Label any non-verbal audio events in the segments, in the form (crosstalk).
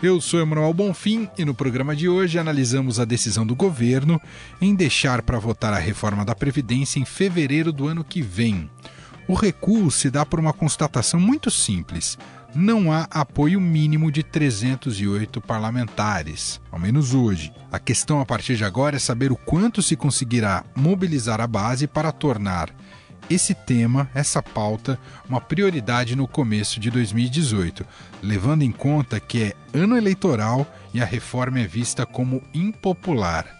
Eu sou Emanuel Bonfim e no programa de hoje analisamos a decisão do governo em deixar para votar a reforma da Previdência em fevereiro do ano que vem. O recuo se dá por uma constatação muito simples. Não há apoio mínimo de 308 parlamentares, ao menos hoje. A questão a partir de agora é saber o quanto se conseguirá mobilizar a base para tornar esse tema, essa pauta, uma prioridade no começo de 2018, levando em conta que é ano eleitoral e a reforma é vista como impopular.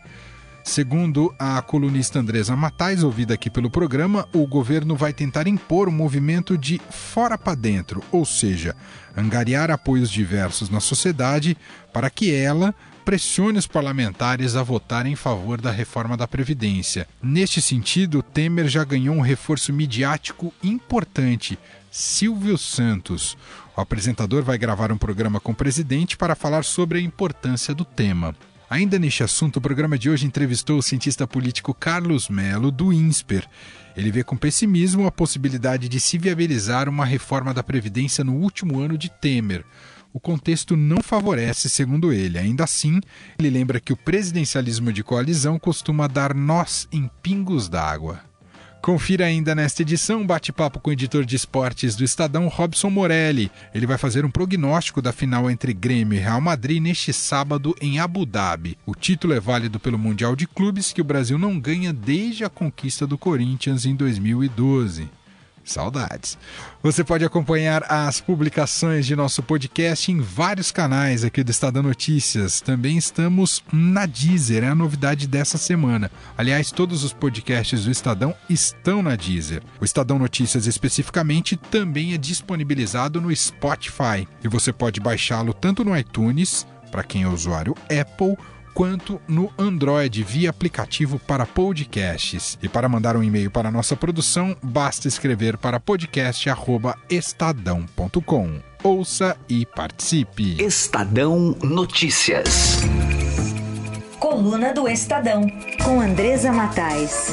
Segundo a colunista Andresa Matais, ouvida aqui pelo programa, o governo vai tentar impor um movimento de fora para dentro, ou seja, angariar apoios diversos na sociedade para que ela pressione os parlamentares a votarem em favor da reforma da Previdência. Neste sentido, Temer já ganhou um reforço midiático importante. Silvio Santos. O apresentador vai gravar um programa com o presidente para falar sobre a importância do tema. Ainda neste assunto, o programa de hoje entrevistou o cientista político Carlos Melo, do INSPER. Ele vê com pessimismo a possibilidade de se viabilizar uma reforma da Previdência no último ano de Temer o contexto não favorece, segundo ele. Ainda assim, ele lembra que o presidencialismo de coalizão costuma dar nós em pingos d'água. Confira ainda nesta edição um bate-papo com o editor de esportes do Estadão, Robson Morelli. Ele vai fazer um prognóstico da final entre Grêmio e Real Madrid neste sábado em Abu Dhabi. O título é válido pelo Mundial de Clubes que o Brasil não ganha desde a conquista do Corinthians em 2012. Saudades. Você pode acompanhar as publicações de nosso podcast em vários canais aqui do Estadão Notícias. Também estamos na Deezer, é a novidade dessa semana. Aliás, todos os podcasts do Estadão estão na Deezer. O Estadão Notícias, especificamente, também é disponibilizado no Spotify e você pode baixá-lo tanto no iTunes, para quem é usuário Apple, quanto no Android via aplicativo para podcasts. E para mandar um e-mail para nossa produção, basta escrever para podcast@estadão.com. Ouça e participe. Estadão Notícias. Coluna do Estadão, com Andresa Matais.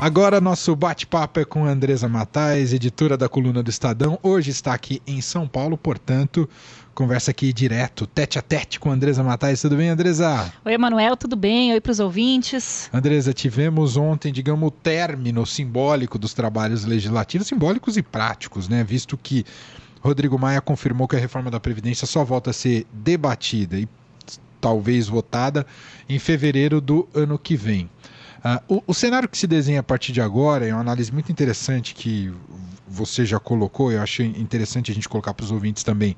Agora nosso bate-papo é com Andresa Matais, editora da coluna do Estadão. Hoje está aqui em São Paulo, portanto, conversa aqui direto, tete a tete com Andresa Matais. Tudo bem, Andresa? Oi, Emanuel, tudo bem? Oi para os ouvintes. Andresa, tivemos ontem, digamos, o término simbólico dos trabalhos legislativos, simbólicos e práticos, né? Visto que Rodrigo Maia confirmou que a reforma da Previdência só volta a ser debatida e talvez votada em fevereiro do ano que vem. Uh, o, o, cenário que se desenha a partir de agora é uma análise muito interessante que você já colocou, eu achei interessante a gente colocar para os ouvintes também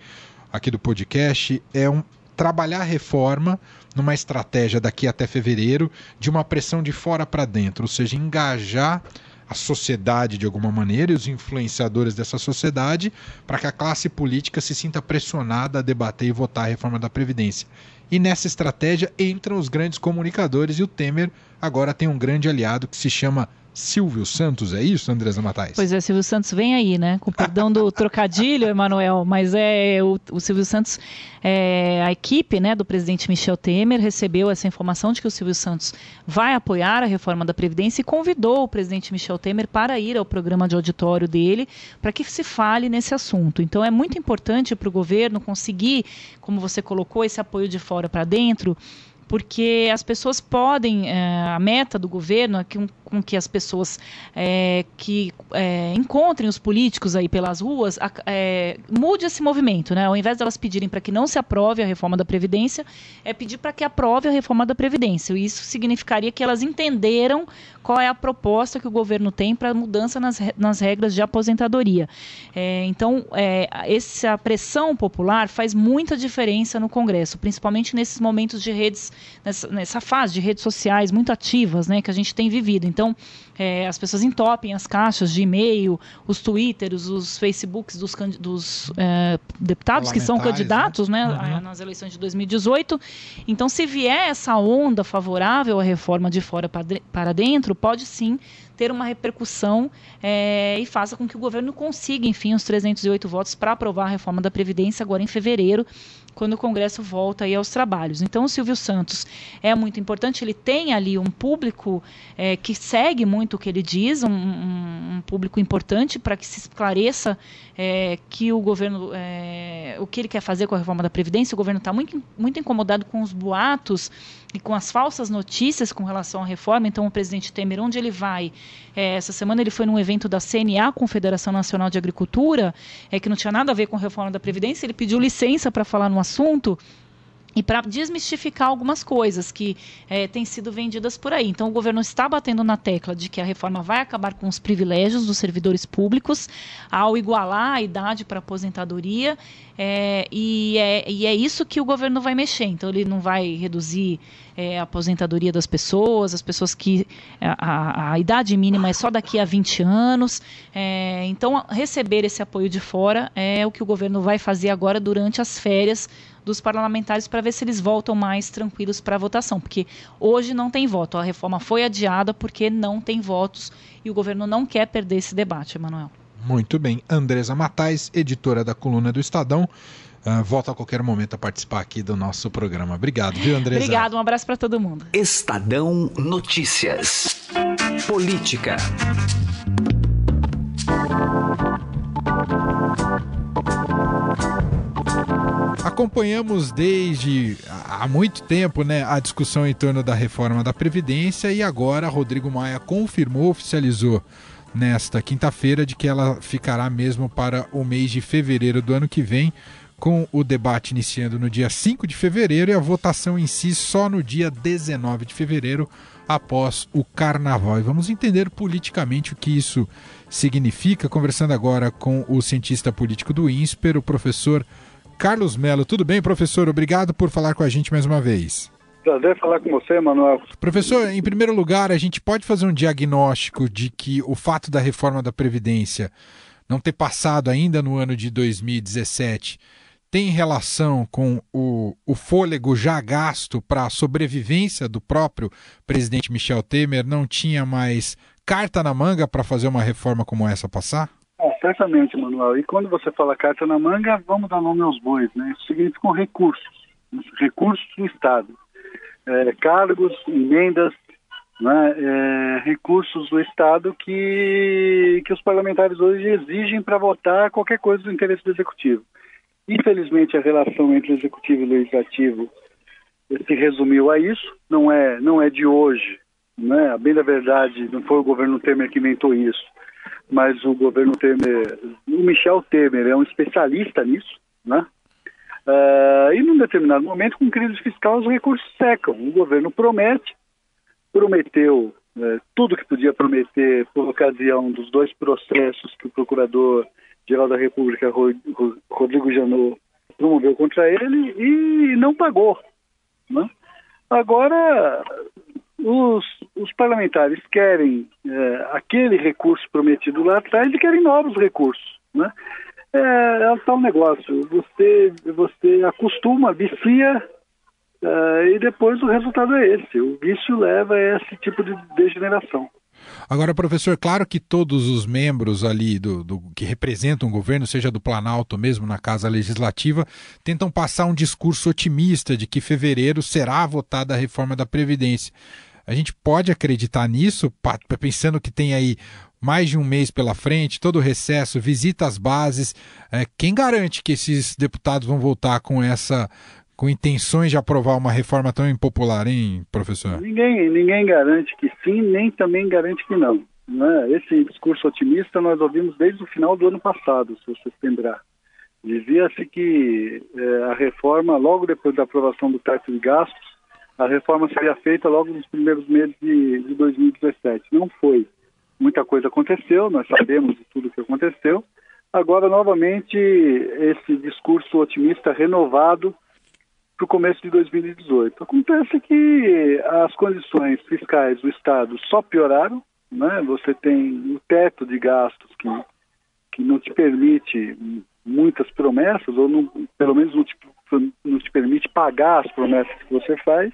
aqui do podcast é um trabalhar reforma numa estratégia daqui até fevereiro de uma pressão de fora para dentro, ou seja, engajar a sociedade de alguma maneira e os influenciadores dessa sociedade para que a classe política se sinta pressionada a debater e votar a reforma da Previdência. E nessa estratégia entram os grandes comunicadores e o Temer agora tem um grande aliado que se chama Silvio Santos, é isso, Andresa Matais? Pois é, Silvio Santos vem aí, né? Com perdão do trocadilho, (laughs) Emanuel, mas é o, o Silvio Santos, é, a equipe né, do presidente Michel Temer recebeu essa informação de que o Silvio Santos vai apoiar a reforma da Previdência e convidou o presidente Michel Temer para ir ao programa de auditório dele para que se fale nesse assunto. Então é muito importante para o governo conseguir, como você colocou, esse apoio de fora para dentro porque as pessoas podem, é, a meta do governo é que, com que as pessoas é, que é, encontrem os políticos aí pelas ruas mude esse movimento, né? Ao invés de elas pedirem para que não se aprove a reforma da Previdência, é pedir para que aprove a reforma da Previdência. E isso significaria que elas entenderam qual é a proposta que o governo tem para mudança nas, nas regras de aposentadoria. então, essa pressão popular faz muita diferença no Congresso, principalmente nesses momentos de redes nessa, nessa fase de redes sociais muito ativas, né, que a gente tem vivido. Então, é, as pessoas entopem as caixas de e-mail, os twitters, os facebooks dos, dos é, deputados que são candidatos, né, né uhum. nas eleições de 2018. Então, se vier essa onda favorável à reforma de fora para dentro, pode sim ter uma repercussão é, e faça com que o governo consiga, enfim, os 308 votos para aprovar a reforma da Previdência agora em fevereiro, quando o Congresso volta aí aos trabalhos. Então, o Silvio Santos é muito importante, ele tem ali um público é, que segue muito o que ele diz, um, um, público importante para que se esclareça é, que o governo, é, o que ele quer fazer com a reforma da Previdência. O governo está muito, muito incomodado com os boatos e com as falsas notícias com relação à reforma. Então, o presidente Temer, onde ele vai? É, essa semana ele foi num evento da CNA, Confederação Nacional de Agricultura, é, que não tinha nada a ver com a reforma da Previdência. Ele pediu licença para falar no assunto e para desmistificar algumas coisas que é, têm sido vendidas por aí. Então, o governo está batendo na tecla de que a reforma vai acabar com os privilégios dos servidores públicos ao igualar a idade para aposentadoria, é, e, é, e é isso que o governo vai mexer. Então, ele não vai reduzir é, a aposentadoria das pessoas, as pessoas que a, a, a, idade mínima é só daqui a 20 anos. É, então, receber esse apoio de fora é o que o governo vai fazer agora durante as férias dos parlamentares para ver se eles voltam mais tranquilos para a votação, porque hoje não tem voto. A reforma foi adiada porque não tem votos e o governo não quer perder esse debate, Emanuel. Muito bem. Andresa Matais, editora da coluna do Estadão. Uh, volta a qualquer momento a participar aqui do nosso programa. Obrigado, viu, Andresa? Obrigado, um abraço para todo mundo. Estadão Notícias. Política. Acompanhamos desde há muito tempo né, a discussão em torno da reforma da Previdência e agora Rodrigo Maia confirmou, oficializou nesta quinta-feira de que ela ficará mesmo para o mês de fevereiro do ano que vem, com o debate iniciando no dia 5 de fevereiro e a votação em si só no dia 19 de fevereiro, após o carnaval. E vamos entender politicamente o que isso significa, conversando agora com o cientista político do INSPER, o professor Carlos Melo. Tudo bem, professor? Obrigado por falar com a gente mais uma vez. Prazer falar com você, Manuel. Professor, em primeiro lugar, a gente pode fazer um diagnóstico de que o fato da reforma da Previdência não ter passado ainda no ano de 2017 tem relação com o, o fôlego já gasto para a sobrevivência do próprio presidente Michel Temer? Não tinha mais carta na manga para fazer uma reforma como essa passar? Certamente, Manuel. E quando você fala carta na manga, vamos dar nome aos bois, né? Isso significam recursos, recursos do Estado. É, cargos, emendas, né? é, recursos do Estado que, que os parlamentares hoje exigem para votar qualquer coisa do interesse do Executivo. Infelizmente, a relação entre Executivo e Legislativo se resumiu a isso, não é, não é de hoje, né? A bem da verdade, não foi o governo Temer que inventou isso mas o governo Temer, o Michel Temer é um especialista nisso, né? Uh, e num determinado momento, com crise fiscal, os recursos secam. O governo promete, prometeu uh, tudo que podia prometer por ocasião dos dois processos que o Procurador-Geral da República, Rodrigo Janot, promoveu contra ele e não pagou. Né? Agora, os, os parlamentares querem é, aquele recurso prometido lá atrás e querem novos recursos. Né? É, é tal negócio, você, você acostuma, vicia é, e depois o resultado é esse. O vício leva a esse tipo de degeneração. Agora, professor, claro que todos os membros ali do, do, que representam o governo, seja do Planalto mesmo na Casa Legislativa, tentam passar um discurso otimista de que fevereiro será votada a reforma da Previdência. A gente pode acreditar nisso, pensando que tem aí mais de um mês pela frente, todo o recesso, visita às bases. É, quem garante que esses deputados vão voltar com essa com intenções de aprovar uma reforma tão impopular, hein, professor? Ninguém, ninguém garante que sim, nem também garante que não. Né? Esse discurso otimista nós ouvimos desde o final do ano passado, se você se lembrar. Dizia-se que é, a reforma, logo depois da aprovação do teto de gastos, a reforma seria feita logo nos primeiros meses de, de 2017. Não foi. Muita coisa aconteceu, nós sabemos de tudo que aconteceu. Agora, novamente, esse discurso otimista renovado para o começo de 2018. Acontece que as condições fiscais do Estado só pioraram, né? Você tem o teto de gastos que, que não te permite muitas promessas, ou não, pelo menos não te, te permite pagar as promessas que você faz,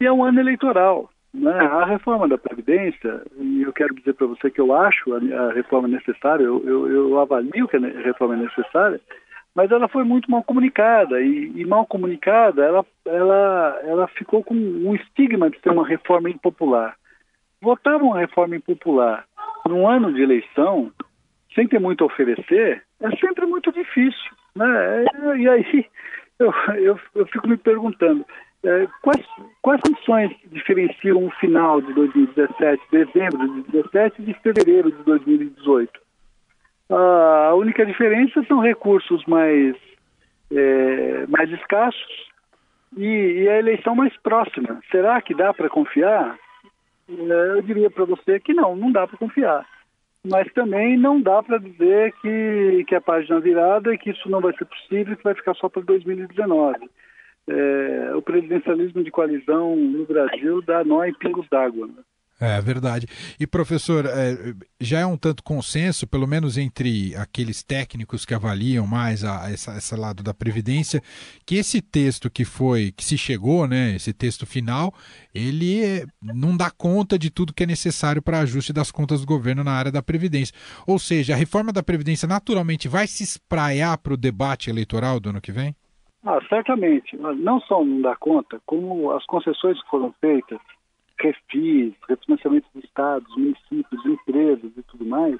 e é um ano eleitoral. Né? A reforma da Previdência, e eu quero dizer para você que eu acho a, reforma necessária, eu, eu, eu, avalio que a reforma é necessária, mas ela foi muito mal comunicada, e, e mal comunicada, ela, ela, ela ficou com um estigma de ser uma reforma impopular. Votar uma reforma impopular num ano de eleição, sem ter muito a oferecer, é sempre muito difícil. Né? E aí eu, eu, eu fico me perguntando, é, quais, quais funções diferenciam o final de 2017, dezembro de 2017, de fevereiro de 2018? a única diferença são recursos mais, é, mais escassos e, e, a eleição mais próxima. Será que dá para confiar? É, eu diria para você que não, não dá para confiar mas também não dá para dizer que, que a página virada e que isso não vai ser possível e que vai ficar só para 2019. É, o presidencialismo de coalizão no Brasil dá nó em pingos d'água. Né? É verdade. E professor, é, já é um tanto consenso, pelo menos entre aqueles técnicos que avaliam mais a, essa, esse lado da previdência, que esse texto que foi, que se chegou, né, esse texto final, ele é, não dá conta de tudo que é necessário para ajuste das contas do governo na área da previdência. Ou seja, a reforma da previdência naturalmente vai se espraiar para o debate eleitoral do ano que vem? Ah, certamente. Não só não dá conta, como as concessões que foram feitas refis, refinanciamento de estados, municípios, empresas e tudo mais,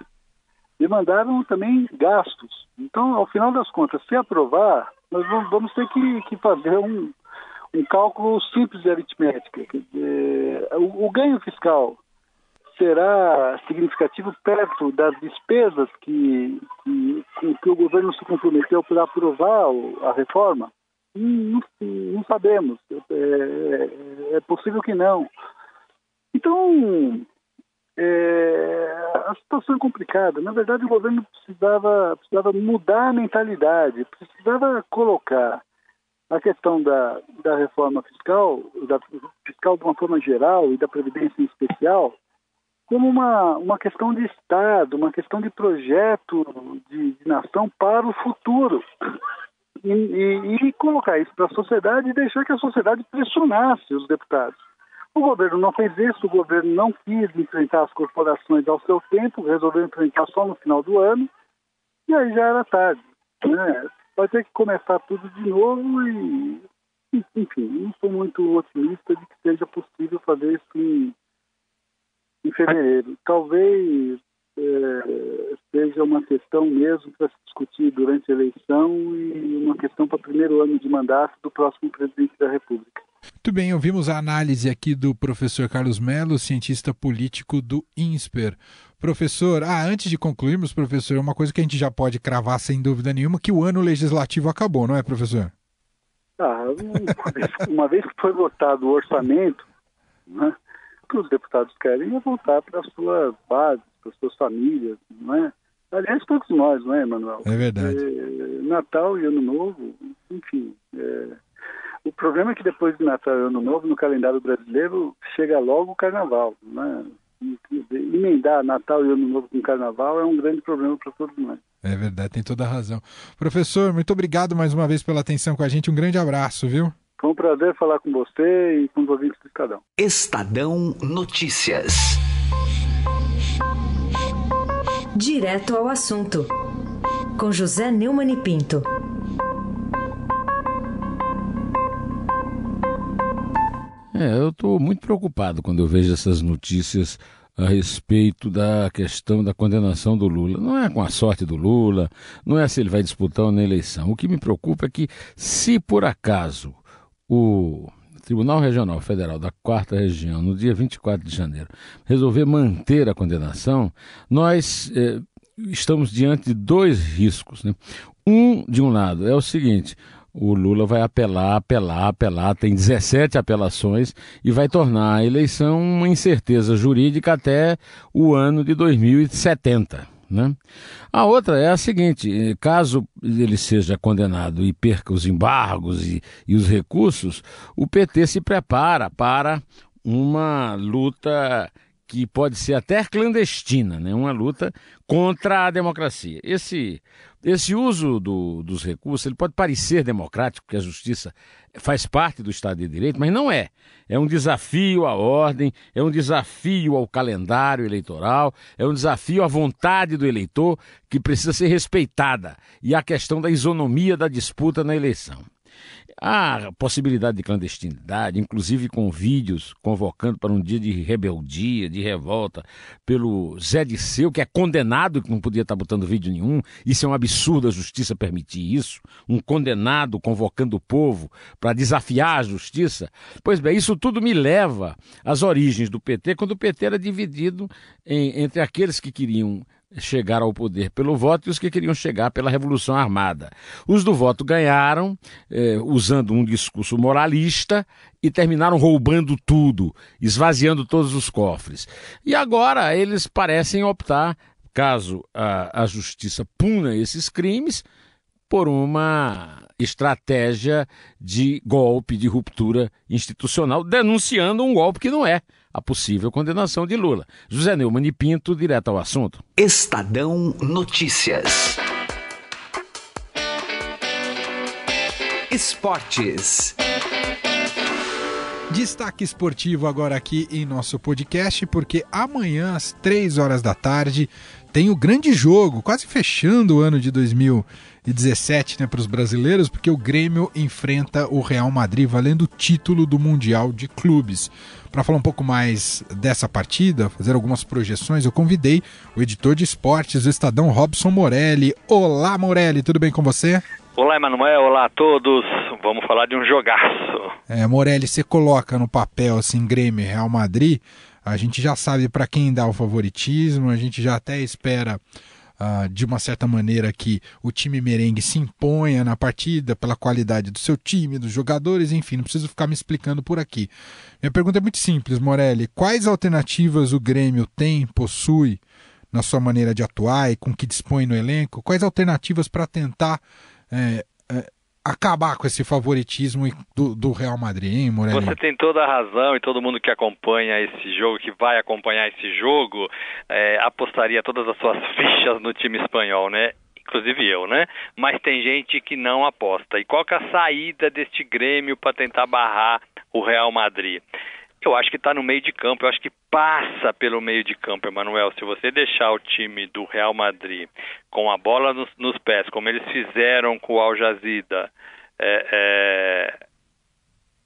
demandaram também gastos. Então, ao final das contas, se aprovar, nós vamos ter que, que fazer um, um cálculo simples de aritmética. O, o ganho fiscal será significativo perto das despesas que, que, que o governo se comprometeu para aprovar a reforma? Não, não sabemos. É, é, é possível que não. Então, é, a situação é complicada. Na verdade, o governo precisava, precisava mudar a mentalidade, precisava colocar a questão da, da reforma fiscal, da fiscal de uma forma geral e da Previdência em especial, como uma, uma questão de Estado, uma questão de projeto de, de nação para o futuro. E, e, e colocar isso para a sociedade e deixar que a sociedade pressionasse os deputados. O governo não fez isso, o governo não quis enfrentar as corporações ao seu tempo, resolveu enfrentar só no final do ano, e aí já era tarde. Né? Vai ter que começar tudo de novo e, enfim, não sou muito otimista de que seja possível fazer isso em, em fevereiro. Talvez é, seja uma questão mesmo para se discutir durante a eleição e uma questão para o primeiro ano de mandato do próximo presidente da República. Muito bem, ouvimos a análise aqui do professor Carlos Melo, cientista político do INSPER. Professor, ah, antes de concluirmos, professor, uma coisa que a gente já pode cravar sem dúvida nenhuma, que o ano legislativo acabou, não é, professor? Ah, uma vez, uma vez que foi votado o orçamento, né, o que os deputados querem é voltar para as suas bases, para as suas famílias, não é? Aliás, todos nós, não é, Emanuel? É verdade. É, Natal e Ano Novo, enfim, é, o problema é que depois de Natal e Ano Novo, no calendário brasileiro, chega logo o Carnaval. Né? Emendar Natal e Ano Novo com Carnaval é um grande problema para todos nós. É verdade, tem toda a razão. Professor, muito obrigado mais uma vez pela atenção com a gente. Um grande abraço, viu? Foi um prazer falar com você e com os ouvintes do Estadão. Estadão Notícias. Direto ao assunto. Com José Neumann e Pinto. É, eu estou muito preocupado quando eu vejo essas notícias a respeito da questão da condenação do Lula. Não é com a sorte do Lula, não é se ele vai disputar ou na eleição. O que me preocupa é que, se por acaso o Tribunal Regional Federal da Quarta Região, no dia 24 de janeiro, resolver manter a condenação, nós eh, estamos diante de dois riscos. Né? Um, de um lado, é o seguinte: o Lula vai apelar, apelar, apelar, tem 17 apelações e vai tornar a eleição uma incerteza jurídica até o ano de 2070. Né? A outra é a seguinte: caso ele seja condenado e perca os embargos e, e os recursos, o PT se prepara para uma luta que pode ser até clandestina, né? uma luta contra a democracia. Esse, esse uso do, dos recursos ele pode parecer democrático, porque a justiça faz parte do Estado de Direito, mas não é. É um desafio à ordem, é um desafio ao calendário eleitoral, é um desafio à vontade do eleitor que precisa ser respeitada e a questão da isonomia da disputa na eleição. Há possibilidade de clandestinidade, inclusive com vídeos convocando para um dia de rebeldia, de revolta, pelo Zé Disseu, que é condenado, que não podia estar botando vídeo nenhum. Isso é um absurdo a justiça permitir isso. Um condenado convocando o povo para desafiar a justiça. Pois bem, isso tudo me leva às origens do PT, quando o PT era dividido em, entre aqueles que queriam chegar ao poder pelo voto e os que queriam chegar pela Revolução Armada. Os do voto ganharam, eh, usando um discurso moralista, e terminaram roubando tudo, esvaziando todos os cofres. E agora eles parecem optar, caso a, a justiça puna esses crimes, por uma estratégia de golpe, de ruptura institucional, denunciando um golpe que não é a possível condenação de Lula. José Neumann e Pinto, direto ao assunto. Estadão Notícias. Esportes. Destaque esportivo agora aqui em nosso podcast, porque amanhã, às três horas da tarde, tem o grande jogo, quase fechando o ano de 2017 né, para os brasileiros, porque o Grêmio enfrenta o Real Madrid valendo o título do Mundial de Clubes. Para falar um pouco mais dessa partida, fazer algumas projeções, eu convidei o editor de esportes do Estadão, Robson Morelli. Olá, Morelli, tudo bem com você? Olá, Emanuel. Olá a todos. Vamos falar de um jogaço. É, Morelli, você coloca no papel assim Grêmio Real Madrid, a gente já sabe para quem dá o favoritismo, a gente já até espera uh, de uma certa maneira que o time merengue se imponha na partida pela qualidade do seu time, dos jogadores, enfim, não preciso ficar me explicando por aqui. Minha pergunta é muito simples, Morelli. Quais alternativas o Grêmio tem, possui na sua maneira de atuar e com que dispõe no elenco? Quais alternativas para tentar é, é, acabar com esse favoritismo do, do, Real Madrid, hein, Morelli? Você tem toda a razão e todo mundo que acompanha esse jogo, que vai acompanhar esse jogo, é, apostaria todas as suas (laughs) fichas no time espanhol, né? Inclusive eu, né? Mas tem gente que não aposta. E qual que é a saída deste Grêmio para tentar barrar o Real Madrid? Eu acho que está no meio de campo, eu acho que passa pelo meio de campo, Emanuel. Se você deixar o time do Real Madrid com a bola nos, nos pés, como eles fizeram com o Al Jazida, é,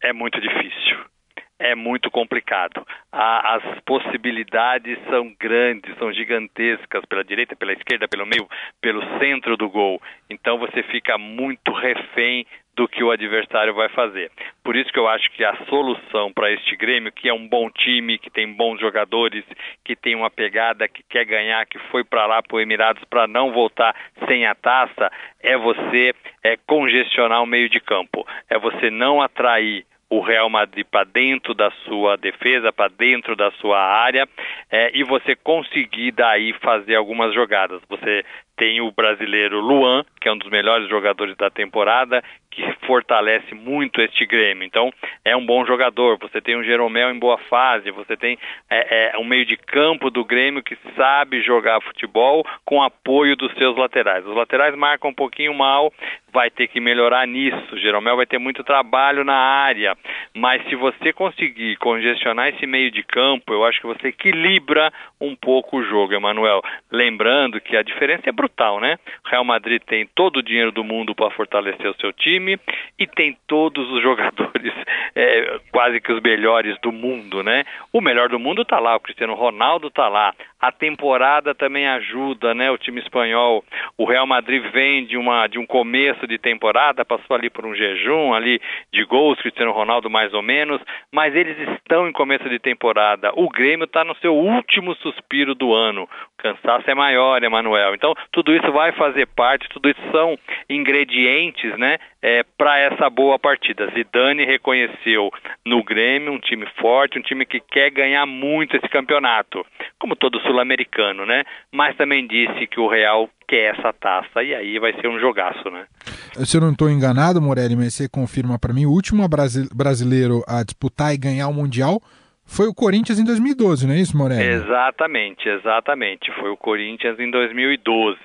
é, é muito difícil. É muito complicado. A, as possibilidades são grandes, são gigantescas pela direita, pela esquerda, pelo meio, pelo centro do gol. Então você fica muito refém do que o adversário vai fazer. Por isso que eu acho que a solução para este Grêmio, que é um bom time, que tem bons jogadores, que tem uma pegada, que quer ganhar, que foi para lá para o Emirados para não voltar sem a taça, é você é, congestionar o meio de campo, é você não atrair o Real Madrid para dentro da sua defesa, para dentro da sua área, é, e você conseguir daí fazer algumas jogadas. Você tem o brasileiro Luan, que é um dos melhores jogadores da temporada, que fortalece muito este Grêmio. Então, é um bom jogador. Você tem o Jeromel em boa fase, você tem é, é, um meio de campo do Grêmio que sabe jogar futebol com apoio dos seus laterais. Os laterais marcam um pouquinho mal, vai ter que melhorar nisso. Jeromel vai ter muito trabalho na área, mas se você conseguir congestionar esse meio de campo, eu acho que você equilibra um pouco o jogo, Emanuel. Lembrando que a diferença é brutal, né? O Real Madrid tem todo o dinheiro do mundo para fortalecer o seu time e tem todos os (laughs) jogadores, é, quase que os melhores do mundo, né? O melhor do mundo está lá, o Cristiano Ronaldo está lá. A temporada também ajuda, né? O time espanhol, o Real Madrid vem de uma de um começo de temporada, passou ali por um jejum ali de gols, Cristiano Ronaldo mais ou menos, mas eles estão em começo de temporada. O Grêmio está no seu último suspiro do ano. O cansaço é maior, Emanuel. Então, tudo isso vai fazer parte, tudo isso são ingredientes, né, é, para essa boa partida. Zidane reconheceu no Grêmio um time forte, um time que quer ganhar muito esse campeonato. Como todo sul sul-americano, né? Mas também disse que o Real quer essa taça e aí vai ser um jogaço, né? Se eu não estou enganado, Morelli, mas você confirma para mim, o último brasileiro a disputar e ganhar o Mundial foi o Corinthians em 2012, não é isso, Morelli? Exatamente, exatamente. Foi o Corinthians em 2012.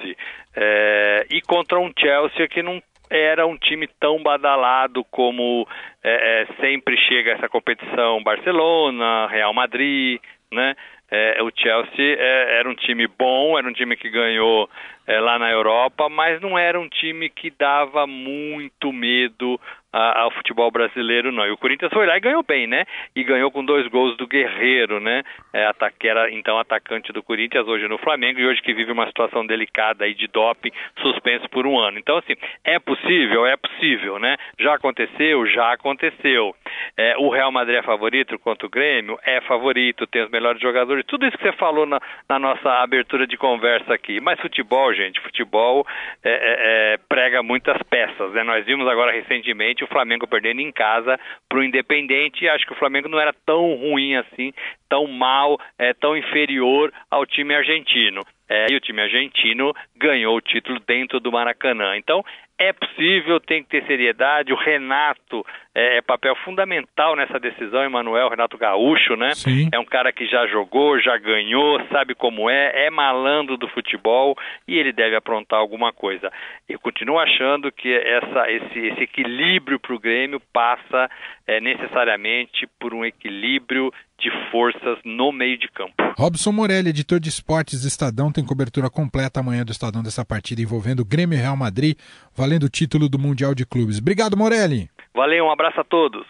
É, e contra um Chelsea que não era um time tão badalado como é, é, sempre chega essa competição Barcelona, Real Madrid, né? É, o Chelsea é, era um time bom, era um time que ganhou é, lá na Europa, mas não era um time que dava muito medo a, ao futebol brasileiro, não. E o Corinthians foi lá e ganhou bem, né? E ganhou com dois gols do Guerreiro, né? É, que era então atacante do Corinthians, hoje no Flamengo, e hoje que vive uma situação delicada aí de doping, suspenso por um ano. Então, assim, é possível? É possível, né? Já aconteceu? Já aconteceu. É, o Real Madrid é favorito contra o Grêmio? É favorito, tem os melhores jogadores, tudo isso que você falou na, na nossa abertura de conversa aqui. Mas futebol, gente, futebol é, é, é, prega muitas peças. Né? Nós vimos agora recentemente o Flamengo perdendo em casa para o Independente e acho que o Flamengo não era tão ruim assim, tão mal, é, tão inferior ao time argentino. É, e o time argentino ganhou o título dentro do Maracanã. Então, é possível, tem que ter seriedade. O Renato é, é papel fundamental nessa decisão, Emanuel, Renato Gaúcho, né? Sim. É um cara que já jogou, já ganhou, sabe como é, é malandro do futebol e ele deve aprontar alguma coisa. Eu continuo achando que essa, esse, esse equilíbrio para o Grêmio passa é, necessariamente por um equilíbrio de forças no meio de campo. Robson Morelli, editor de esportes Estadão, tem cobertura completa amanhã do Estadão dessa partida envolvendo Grêmio e Real Madrid, valendo o título do Mundial de Clubes. Obrigado, Morelli. Valeu, um abraço a todos.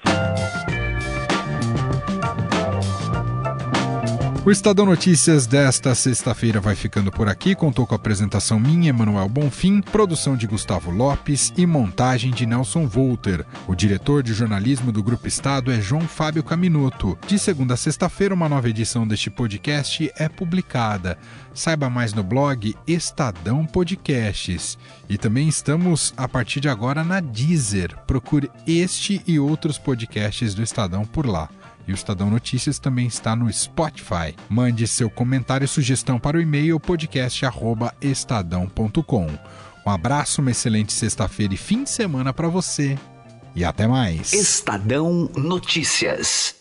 O Estadão Notícias desta sexta-feira vai ficando por aqui. Contou com a apresentação minha, Emanuel Bonfim, produção de Gustavo Lopes e montagem de Nelson Volter. O diretor de jornalismo do Grupo Estado é João Fábio Caminoto. De segunda a sexta-feira, uma nova edição deste podcast é publicada. Saiba mais no blog Estadão Podcasts. E também estamos, a partir de agora, na Deezer. Procure este e outros podcasts do Estadão por lá. E o Estadão Notícias também está no Spotify. Mande seu comentário e sugestão para o e-mail podcast@estadão.com. Um abraço, uma excelente sexta-feira e fim de semana para você. E até mais. Estadão Notícias.